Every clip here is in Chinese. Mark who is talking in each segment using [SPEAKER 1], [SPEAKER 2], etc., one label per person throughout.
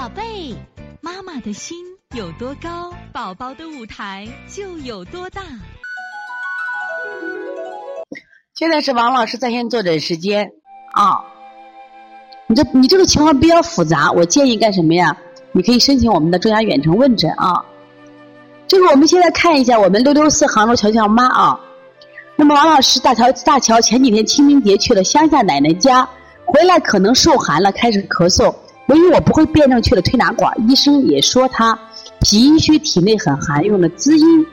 [SPEAKER 1] 宝贝，妈妈的心有多高，宝宝的舞台就有多大。
[SPEAKER 2] 现在是王老师在线坐诊时间啊。你这你这个情况比较复杂，我建议干什么呀？你可以申请我们的中亚远程问诊啊。这个我们现在看一下我们六六四杭州乔乔妈啊。那么王老师大乔大乔前几天清明节去了乡下奶奶家，回来可能受寒了，开始咳嗽。由于我不会辩证去了推拿馆，医生也说他脾阴虚，体内很寒，用了滋阴、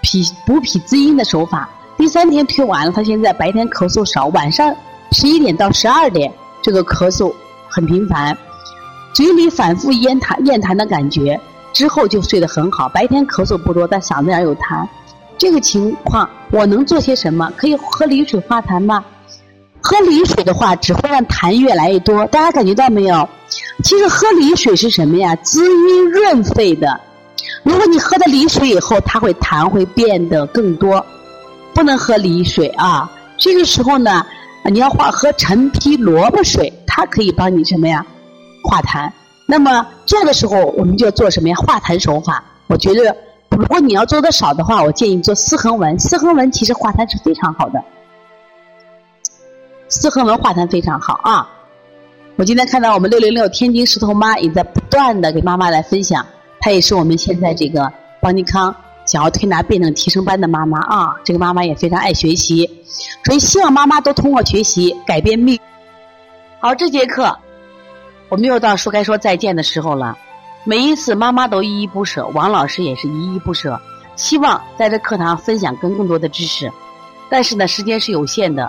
[SPEAKER 2] 脾补脾滋阴的手法。第三天推完了，他现在白天咳嗽少，晚上十一点到十二点这个咳嗽很频繁，嘴里反复咽痰咽痰的感觉，之后就睡得很好。白天咳嗽不多，但嗓子眼有痰。这个情况我能做些什么？可以喝梨水化痰吗？喝梨水的话，只会让痰越来越多。大家感觉到没有？其实喝梨水是什么呀？滋阴润肺的。如果你喝了梨水以后，它会痰会变得更多，不能喝梨水啊。这个时候呢，你要化喝陈皮萝卜水，它可以帮你什么呀？化痰。那么做的时候，我们就要做什么呀？化痰手法。我觉得，如果你要做的少的话，我建议做四横纹。四横纹其实化痰是非常好的。四横纹化痰非常好啊！我今天看到我们六零六天津石头妈也在不断的给妈妈来分享，她也是我们现在这个邦尼康小儿推拿辩证提升班的妈妈啊。这个妈妈也非常爱学习，所以希望妈妈都通过学习改变命。好，这节课我们又到说该说再见的时候了。每一次妈妈都依依不舍，王老师也是依依不舍，希望在这课堂分享更更多的知识，但是呢，时间是有限的。